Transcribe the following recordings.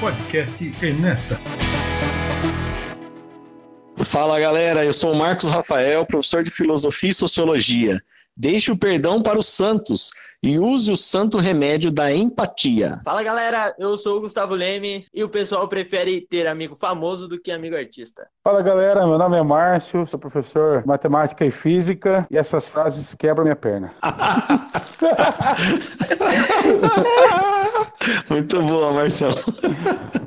podcast Enesta. Fala galera, eu sou o Marcos Rafael, professor de Filosofia e Sociologia. Deixe o perdão para os santos e use o santo remédio da empatia. Fala galera, eu sou o Gustavo Leme e o pessoal prefere ter amigo famoso do que amigo artista. Fala galera, meu nome é Márcio, sou professor de matemática e física e essas frases quebram minha perna. Muito boa, Marcelo.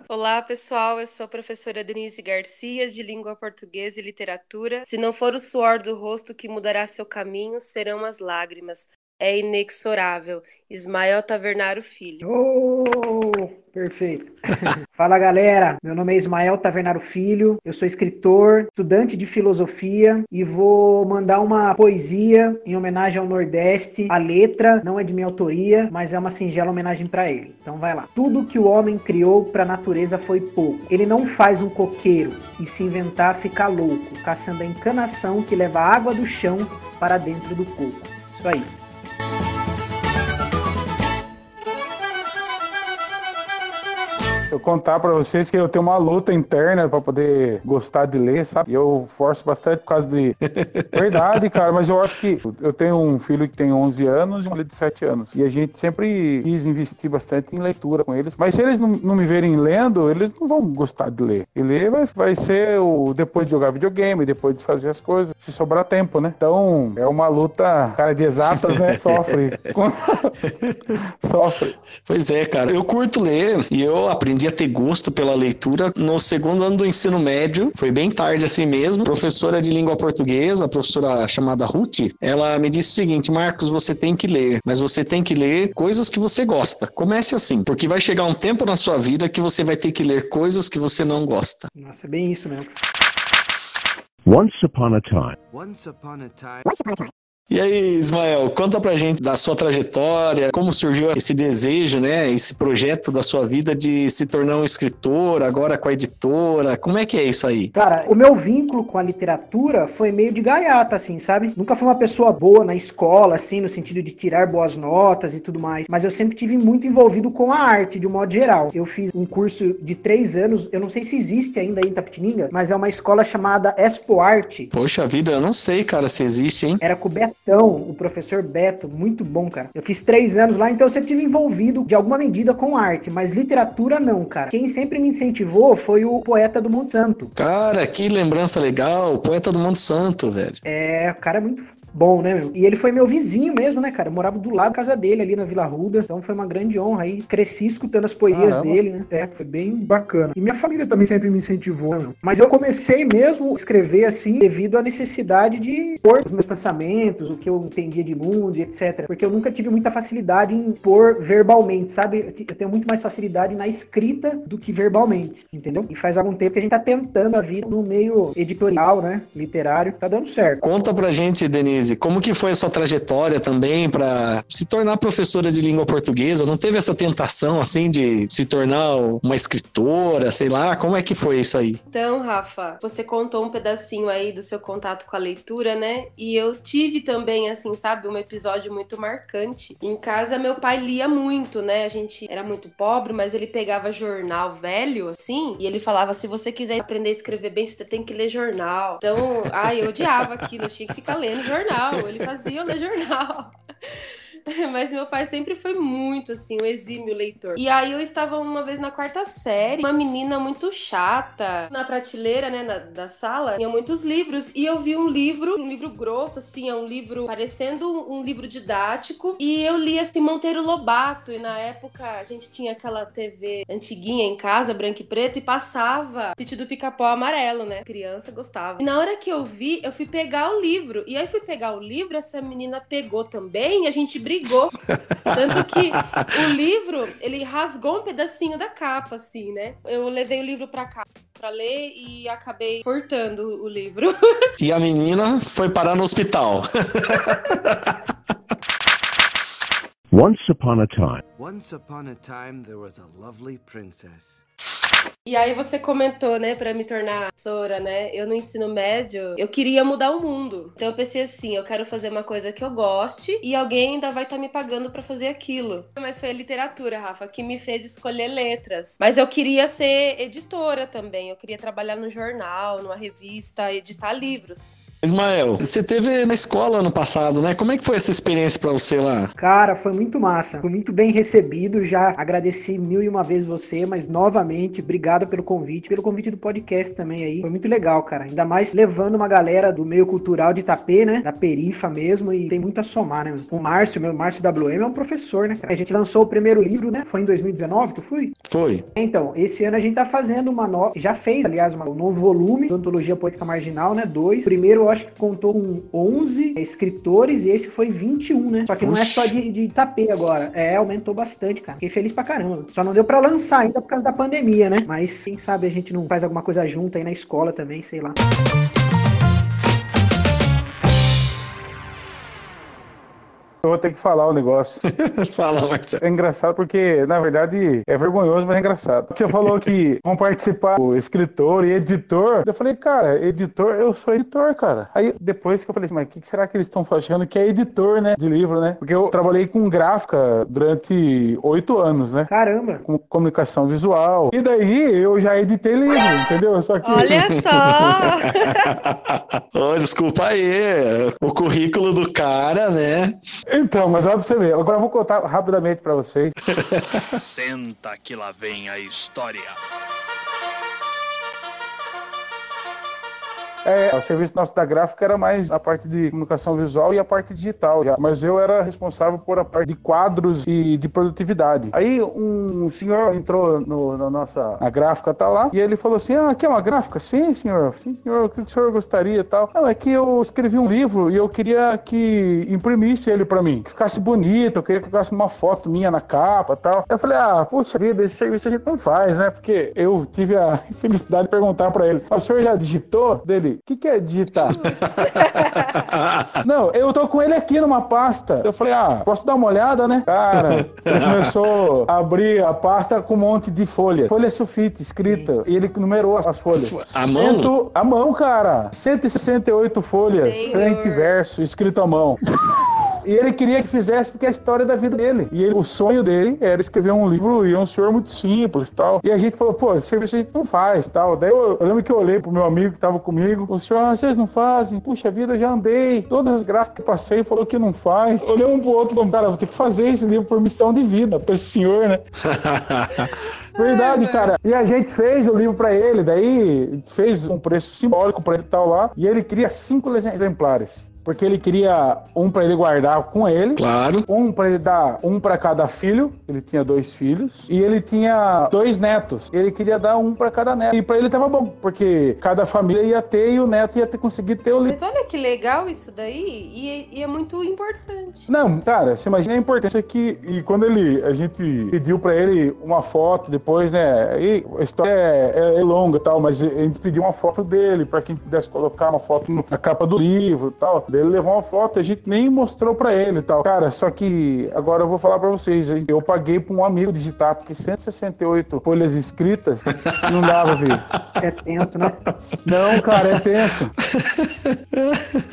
Olá, pessoal. Eu sou a professora Denise Garcia, de Língua Portuguesa e Literatura. Se não for o suor do rosto que mudará seu caminho, serão as lágrimas. É inexorável. Ismael Tavernaro Filho. Oh, perfeito. Fala galera, meu nome é Ismael Tavernaro Filho, eu sou escritor, estudante de filosofia e vou mandar uma poesia em homenagem ao Nordeste. A letra não é de minha autoria, mas é uma singela homenagem para ele. Então vai lá. Tudo que o homem criou para a natureza foi pouco. Ele não faz um coqueiro e se inventar ficar louco, caçando a encanação que leva a água do chão para dentro do coco. Isso aí. Eu contar para vocês que eu tenho uma luta interna para poder gostar de ler, sabe? E eu forço bastante por causa de. Verdade, cara, mas eu acho que eu tenho um filho que tem 11 anos e uma filha de 7 anos. E a gente sempre quis investir bastante em leitura com eles. Mas se eles não, não me verem lendo, eles não vão gostar de ler. E ler vai, vai ser o depois de jogar videogame, depois de fazer as coisas, se sobrar tempo, né? Então é uma luta, cara, de exatas, né? Sofre. Sofre. Pois é, cara. Eu curto ler e eu aprendi aprendi a ter gosto pela leitura no segundo ano do ensino médio, foi bem tarde assim mesmo. Professora de língua portuguesa, a professora chamada Ruth, ela me disse o seguinte: Marcos, você tem que ler, mas você tem que ler coisas que você gosta. Comece assim, porque vai chegar um tempo na sua vida que você vai ter que ler coisas que você não gosta. Nossa, é bem isso mesmo. Once upon a time. Once upon a time. Once upon a time. E aí, Ismael, conta pra gente da sua trajetória, como surgiu esse desejo, né, esse projeto da sua vida de se tornar um escritor, agora com a editora, como é que é isso aí? Cara, o meu vínculo com a literatura foi meio de gaiata, assim, sabe? Nunca fui uma pessoa boa na escola, assim, no sentido de tirar boas notas e tudo mais, mas eu sempre tive muito envolvido com a arte, de um modo geral. Eu fiz um curso de três anos, eu não sei se existe ainda aí em Tapetininga, mas é uma escola chamada Expo Arte. Poxa vida, eu não sei, cara, se existe, hein? Era coberto Betão, o professor Beto, muito bom, cara. Eu fiz três anos lá, então eu sempre tive envolvido de alguma medida com arte, mas literatura não, cara. Quem sempre me incentivou foi o poeta do Monte Santo. Cara, que lembrança legal, poeta do Monte Santo, velho. É, o cara é muito bom, né, meu? E ele foi meu vizinho mesmo, né, cara? Eu morava do lado da casa dele, ali na Vila Ruda. Então foi uma grande honra aí. Cresci escutando as poesias Caramba. dele, né? É, foi bem bacana. E minha família também sempre me incentivou, meu. Mas eu comecei mesmo a escrever assim devido à necessidade de pôr os meus pensamentos, o que eu entendia de mundo, etc. Porque eu nunca tive muita facilidade em pôr verbalmente, sabe? Eu tenho muito mais facilidade na escrita do que verbalmente, entendeu? E faz algum tempo que a gente tá tentando a vida no meio editorial, né? Literário. Tá dando certo. Conta pra gente, Denise Denise, como que foi a sua trajetória também para se tornar professora de língua portuguesa? Não teve essa tentação assim de se tornar uma escritora, sei lá? Como é que foi isso aí? Então, Rafa, você contou um pedacinho aí do seu contato com a leitura, né? E eu tive também, assim, sabe, um episódio muito marcante. Em casa, meu pai lia muito, né? A gente era muito pobre, mas ele pegava jornal velho, assim, e ele falava: se você quiser aprender a escrever bem, você tem que ler jornal. Então, ai, eu odiava aquilo, eu tinha que ficar lendo jornal jornal, ele fazia ler jornal. Mas meu pai sempre foi muito, assim, um exímio leitor. E aí eu estava uma vez na quarta série, uma menina muito chata, na prateleira, né, na, da sala, tinha muitos livros, e eu vi um livro, um livro grosso, assim, é um livro parecendo um, livro didático, e eu li, assim, Monteiro Lobato, e na época a gente tinha aquela TV antiguinha em casa, branca e preta, e passava Sítio do Pica-Pau Amarelo, né? criança gostava. E na hora que eu vi, eu fui pegar o livro, e aí fui pegar o livro, essa menina pegou também, e a gente brincou brigou. Tanto que o livro, ele rasgou um pedacinho da capa, assim, né? Eu levei o livro pra cá para ler e acabei furtando o livro. E a menina foi parar no hospital. Once upon a time. Once upon a time there was a lovely princess. E aí você comentou, né, para me tornar professora, né? Eu no ensino médio, eu queria mudar o mundo. Então eu pensei assim, eu quero fazer uma coisa que eu goste e alguém ainda vai estar tá me pagando para fazer aquilo. Mas foi a literatura, Rafa, que me fez escolher letras. Mas eu queria ser editora também. Eu queria trabalhar no jornal, numa revista, editar livros. Ismael, você teve na escola ano passado, né? Como é que foi essa experiência para você lá? Cara, foi muito massa. Fui muito bem recebido. Já agradeci mil e uma vezes você, mas novamente, obrigado pelo convite, pelo convite do podcast também aí. Foi muito legal, cara. Ainda mais levando uma galera do meio cultural de Itapê, né? Da perifa mesmo, e tem muito a somar, né? O Márcio, meu Márcio WM é um professor, né? A gente lançou o primeiro livro, né? Foi em 2019 que eu fui? Foi. Então, esse ano a gente tá fazendo uma nova. Já fez, aliás, um novo volume da Antologia Poética Marginal, né? Dois. Primeiro, acho que contou com 11 escritores e esse foi 21, né? Só que não é só de, de Itapê agora. É, aumentou bastante, cara. Fiquei feliz pra caramba. Só não deu pra lançar ainda por causa da pandemia, né? Mas quem sabe a gente não faz alguma coisa junto aí na escola também, sei lá. Eu vou ter que falar o um negócio. Fala, Marcelo. É engraçado porque, na verdade, é vergonhoso, mas é engraçado. Você falou que vão participar o escritor e editor. Eu falei, cara, editor, eu sou editor, cara. Aí depois que eu falei assim, mas o que será que eles estão achando que é editor, né? De livro, né? Porque eu trabalhei com gráfica durante oito anos, né? Caramba! Com comunicação visual. E daí eu já editei livro, entendeu? Só que. Olha só! oh, desculpa aí. O currículo do cara, né? Então, mas olha pra você ver. Agora eu vou contar rapidamente para vocês. Senta que lá vem a história. É, o serviço nosso da gráfica era mais a parte de comunicação visual e a parte digital já. Mas eu era responsável por a parte de quadros e de produtividade. Aí um senhor entrou no, na nossa a gráfica, tá lá, e ele falou assim: Ah, aqui é uma gráfica? Sim, senhor. Sim, senhor. O que o senhor gostaria e tal? Não, é que eu escrevi um livro e eu queria que imprimisse ele para mim. Que ficasse bonito, eu queria que ficasse uma foto minha na capa tal. Eu falei: Ah, puxa vida, esse serviço a gente não faz, né? Porque eu tive a infelicidade de perguntar para ele: O senhor já digitou? Dele, o que, que é digitar? não, eu tô com ele aqui numa pasta. Eu falei, ah, posso dar uma olhada, né? Cara, ele começou a abrir a pasta com um monte de folha. Folha sulfite escrita. E ele numerou as folhas. A mão? Cento, a mão, cara. 168 folhas, frente e verso, escrito à mão. E ele queria que fizesse porque é a história da vida dele. E ele, o sonho dele era escrever um livro e é um senhor muito simples tal. E a gente falou, pô, esse serviço a gente não faz tal. Daí eu, eu lembro que eu olhei pro meu amigo que tava comigo. O senhor, ah, vocês não fazem? Puxa vida, eu já andei. Todas as gráficas que passei falou que não faz. Olhei um pro outro e falei, cara, vou ter que fazer esse livro por missão de vida pra esse senhor, né? Verdade, cara. E a gente fez o livro para ele, daí fez um preço simbólico para ele tal lá, e ele queria cinco exemplares porque ele queria um para ele guardar com ele, claro, um para ele dar um para cada filho, ele tinha dois filhos e ele tinha dois netos. Ele queria dar um para cada neto. E para ele tava bom, porque cada família ia ter e o neto ia ter conseguido ter o livro. Mas olha que legal isso daí e, e é muito importante. Não, cara, você imagina a importância que e quando ele a gente pediu para ele uma foto depois, né? E a história é, é, é longa, tal, mas a gente pediu uma foto dele para quem pudesse colocar uma foto na capa do livro, tal. Ele levou uma foto, a gente nem mostrou pra ele e tal. Cara, só que agora eu vou falar pra vocês. Eu paguei pra um amigo digitar, porque 168 folhas escritas não dava, ver. É tenso, né? Não, cara, é tenso.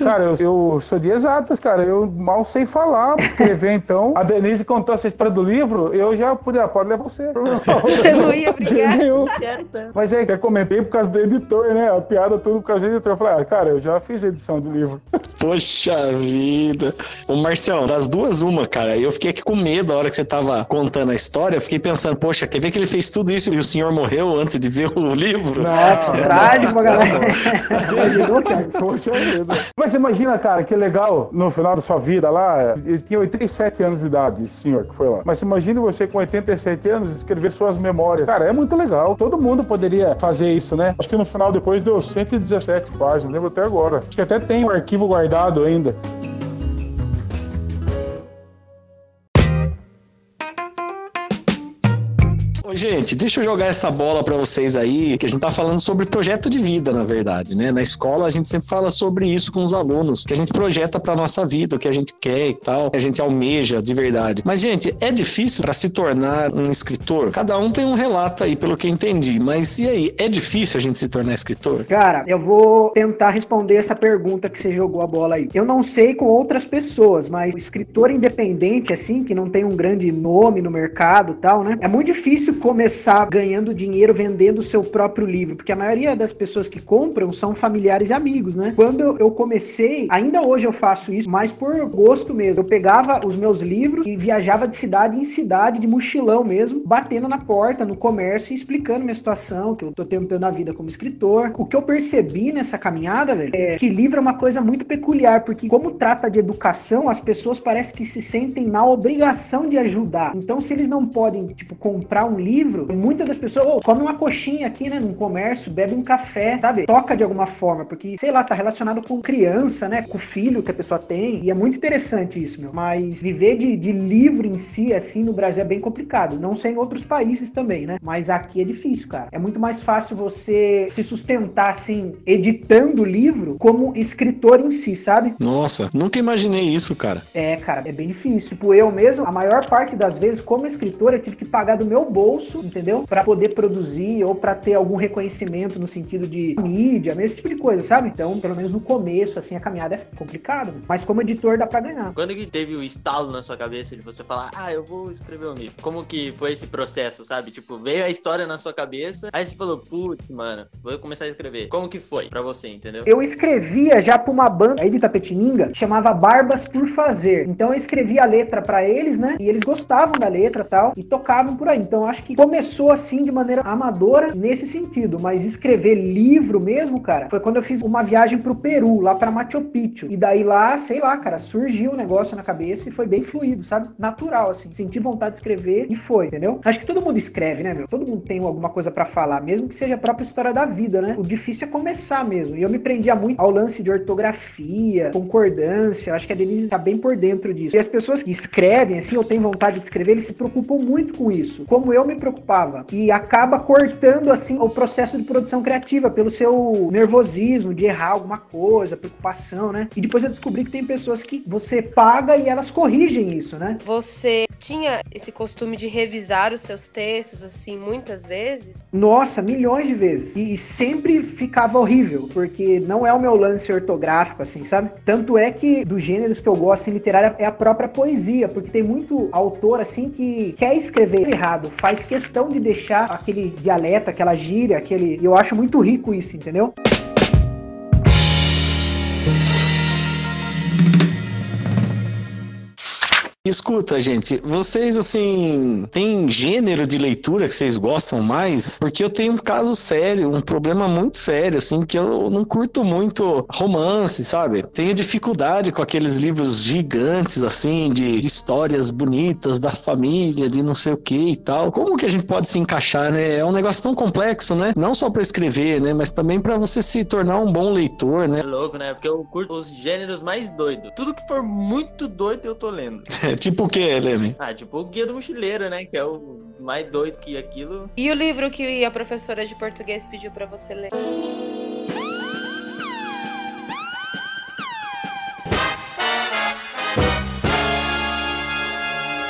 Cara, eu, eu sou de exatas, cara. Eu mal sei falar, escrever então. A Denise contou essa história do livro, eu já pude, ah, pode levar você. Você não ia brigar. Mas é que eu comentei por causa do editor, né? A piada tudo por causa do editor. Eu falei, ah, cara, eu já fiz edição de livro. Poxa vida. Ô, Marcião, das duas, uma, cara. Eu fiquei aqui com medo a hora que você tava contando a história. Eu fiquei pensando, poxa, quer ver que ele fez tudo isso e o senhor morreu antes de ver o livro? Nossa, trágico, galera. Poxa vida. Mas imagina, cara, que legal no final da sua vida lá. Ele tinha 87 anos de idade, esse senhor que foi lá. Mas imagine você com 87 anos escrever suas memórias. Cara, é muito legal. Todo mundo poderia fazer isso, né? Acho que no final depois deu 117 páginas, lembro até agora. Acho que até tem o um arquivo guardado ainda. Gente, deixa eu jogar essa bola pra vocês aí, que a gente tá falando sobre projeto de vida, na verdade, né? Na escola a gente sempre fala sobre isso com os alunos, que a gente projeta pra nossa vida, o que a gente quer e tal, que a gente almeja de verdade. Mas, gente, é difícil pra se tornar um escritor? Cada um tem um relato aí, pelo que entendi. Mas e aí, é difícil a gente se tornar escritor? Cara, eu vou tentar responder essa pergunta que você jogou a bola aí. Eu não sei com outras pessoas, mas escritor independente, assim, que não tem um grande nome no mercado tal, né? É muito difícil começar ganhando dinheiro vendendo o seu próprio livro, porque a maioria das pessoas que compram são familiares e amigos, né? Quando eu comecei, ainda hoje eu faço isso, mas por gosto mesmo. Eu pegava os meus livros e viajava de cidade em cidade, de mochilão mesmo, batendo na porta, no comércio e explicando minha situação, que eu tô tentando a vida como escritor. O que eu percebi nessa caminhada, velho, é que livro é uma coisa muito peculiar, porque como trata de educação, as pessoas parecem que se sentem na obrigação de ajudar. Então, se eles não podem, tipo, comprar um livro, muitas das pessoas, oh, come uma coxinha aqui, né, num comércio, bebe um café, sabe? Toca de alguma forma, porque, sei lá, tá relacionado com criança, né, com o filho que a pessoa tem, e é muito interessante isso, meu. Mas viver de, de livro em si, assim, no Brasil é bem complicado. Não sei em outros países também, né? Mas aqui é difícil, cara. É muito mais fácil você se sustentar, assim, editando livro como escritor em si, sabe? Nossa, nunca imaginei isso, cara. É, cara, é bem difícil. Tipo, eu mesmo, a maior parte das vezes, como escritor, eu tive que pagar do meu bolso, entendeu? Pra poder produzir ou pra ter algum reconhecimento no sentido de mídia, esse tipo de coisa, sabe? Então, pelo menos no começo, assim, a caminhada é complicado. Mas como editor dá pra ganhar. Quando que teve o estalo na sua cabeça de você falar, ah, eu vou escrever um livro? Como que foi esse processo, sabe? Tipo, veio a história na sua cabeça, aí você falou, putz, mano, vou começar a escrever. Como que foi pra você, entendeu? Eu escrevia já pra uma banda aí de Tapetininga, chamava Barbas por Fazer. Então eu escrevia a letra pra eles, né? E eles gostavam da letra e tal, e tocavam por aí. Então acho que começou assim de maneira amadora nesse sentido, mas escrever livro mesmo, cara, foi quando eu fiz uma viagem pro Peru, lá pra Machu Picchu. E daí lá, sei lá, cara, surgiu um negócio na cabeça e foi bem fluido, sabe? Natural, assim. Senti vontade de escrever e foi, entendeu? Acho que todo mundo escreve, né, meu? Todo mundo tem alguma coisa pra falar, mesmo que seja a própria história da vida, né? O difícil é começar mesmo. E eu me prendia muito ao lance de ortografia, concordância. Acho que a Denise tá bem por dentro disso. E as pessoas que escrevem, assim, ou têm vontade de escrever, eles se preocupam muito com isso. Como eu me preocupava. E acaba cortando, assim, o processo de produção criativa pelo seu nervosismo de errar alguma coisa, preocupação, né? E depois eu descobri que tem pessoas que você paga e elas corrigem isso, né? Você tinha esse costume de revisar os seus textos, assim, muitas vezes? Nossa, milhões de vezes. E sempre ficava horrível, porque não é o meu lance ortográfico, assim, sabe? Tanto é que dos gêneros que eu gosto em literária é a própria poesia, porque tem muito autor, assim, que quer escrever errado, faz questão de deixar aquele dialeto, aquela gíria, aquele. Eu acho muito rico isso, entendeu? Escuta, gente, vocês assim, tem gênero de leitura que vocês gostam mais? Porque eu tenho um caso sério, um problema muito sério, assim, que eu não curto muito romance, sabe? Tenho dificuldade com aqueles livros gigantes, assim, de, de histórias bonitas da família, de não sei o que e tal. Como que a gente pode se encaixar, né? É um negócio tão complexo, né? Não só para escrever, né? Mas também para você se tornar um bom leitor, né? É louco, né? Porque eu curto os gêneros mais doidos. Tudo que for muito doido, eu tô lendo. tipo o que, Leme? Ah, tipo o Guia do Mochileiro, né? Que é o mais doido que aquilo. E o livro que a professora de português pediu para você ler?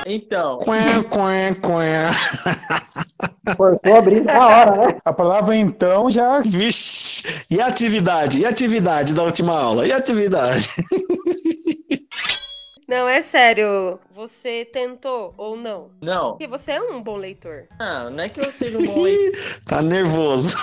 Então, Quá, quá, quá. Cortou abrindo na hora, né? A palavra então já. Vixe. E a atividade? E a atividade da última aula? E a atividade? Não, é sério. Você tentou ou não? não. Porque você é um bom leitor. Ah, não é que eu seja um bom leitor. tá nervoso.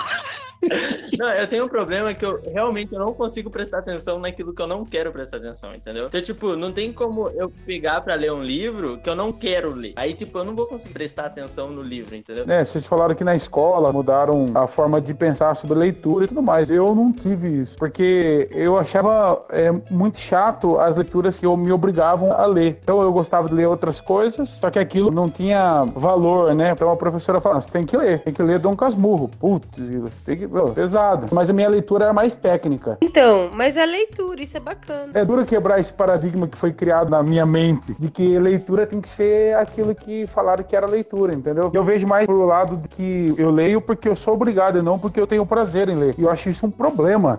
Não, eu tenho um problema que eu realmente eu não consigo prestar atenção naquilo que eu não quero prestar atenção, entendeu? Então, tipo, não tem como eu pegar pra ler um livro que eu não quero ler. Aí, tipo, eu não vou conseguir prestar atenção no livro, entendeu? É, vocês falaram que na escola mudaram a forma de pensar sobre leitura e tudo mais. Eu não tive isso, porque eu achava é, muito chato as leituras que eu me obrigavam a ler. Então eu gostava de ler outras coisas, só que aquilo não tinha valor, né? Então a professora falava, você tem que ler, tem que ler Dom Casmurro. Putz, você tem que meu, pesado. Mas a minha leitura era mais técnica. Então, mas é leitura, isso é bacana. É duro quebrar esse paradigma que foi criado na minha mente, de que leitura tem que ser aquilo que falaram que era leitura, entendeu? Eu vejo mais pro lado de que eu leio porque eu sou obrigado e não porque eu tenho prazer em ler. E eu acho isso um problema.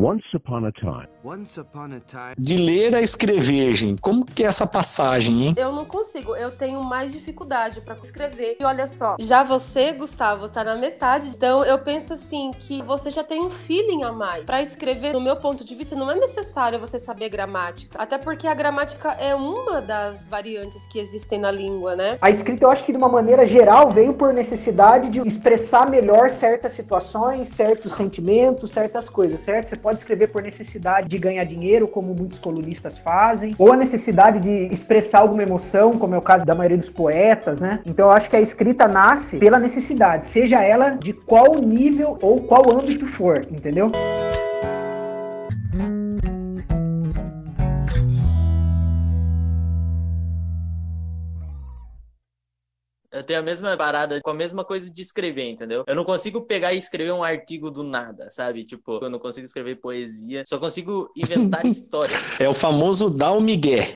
Once upon a time. Once upon a time. De ler a escrever, gente. Como que é essa passagem, hein? Eu não consigo, eu tenho mais dificuldade pra escrever. E olha só, já você, Gustavo, tá na metade. Então eu penso assim que você já tem um feeling a mais. Pra escrever, no meu ponto de vista, não é necessário você saber gramática. Até porque a gramática é uma das variantes que existem na língua, né? A escrita, eu acho que de uma maneira geral, veio por necessidade de expressar melhor certas situações, certos sentimentos, certas coisas, certo? Você pode escrever por necessidade de ganhar dinheiro, como muitos colunistas fazem, ou a necessidade de expressar alguma emoção, como é o caso da maioria dos poetas, né? Então eu acho que a escrita nasce pela necessidade, seja ela de qual nível ou qual âmbito for, entendeu? Tenho a mesma parada, com a mesma coisa de escrever, entendeu? Eu não consigo pegar e escrever um artigo do nada, sabe? Tipo, eu não consigo escrever poesia, só consigo inventar histórias. É o famoso dar o migué.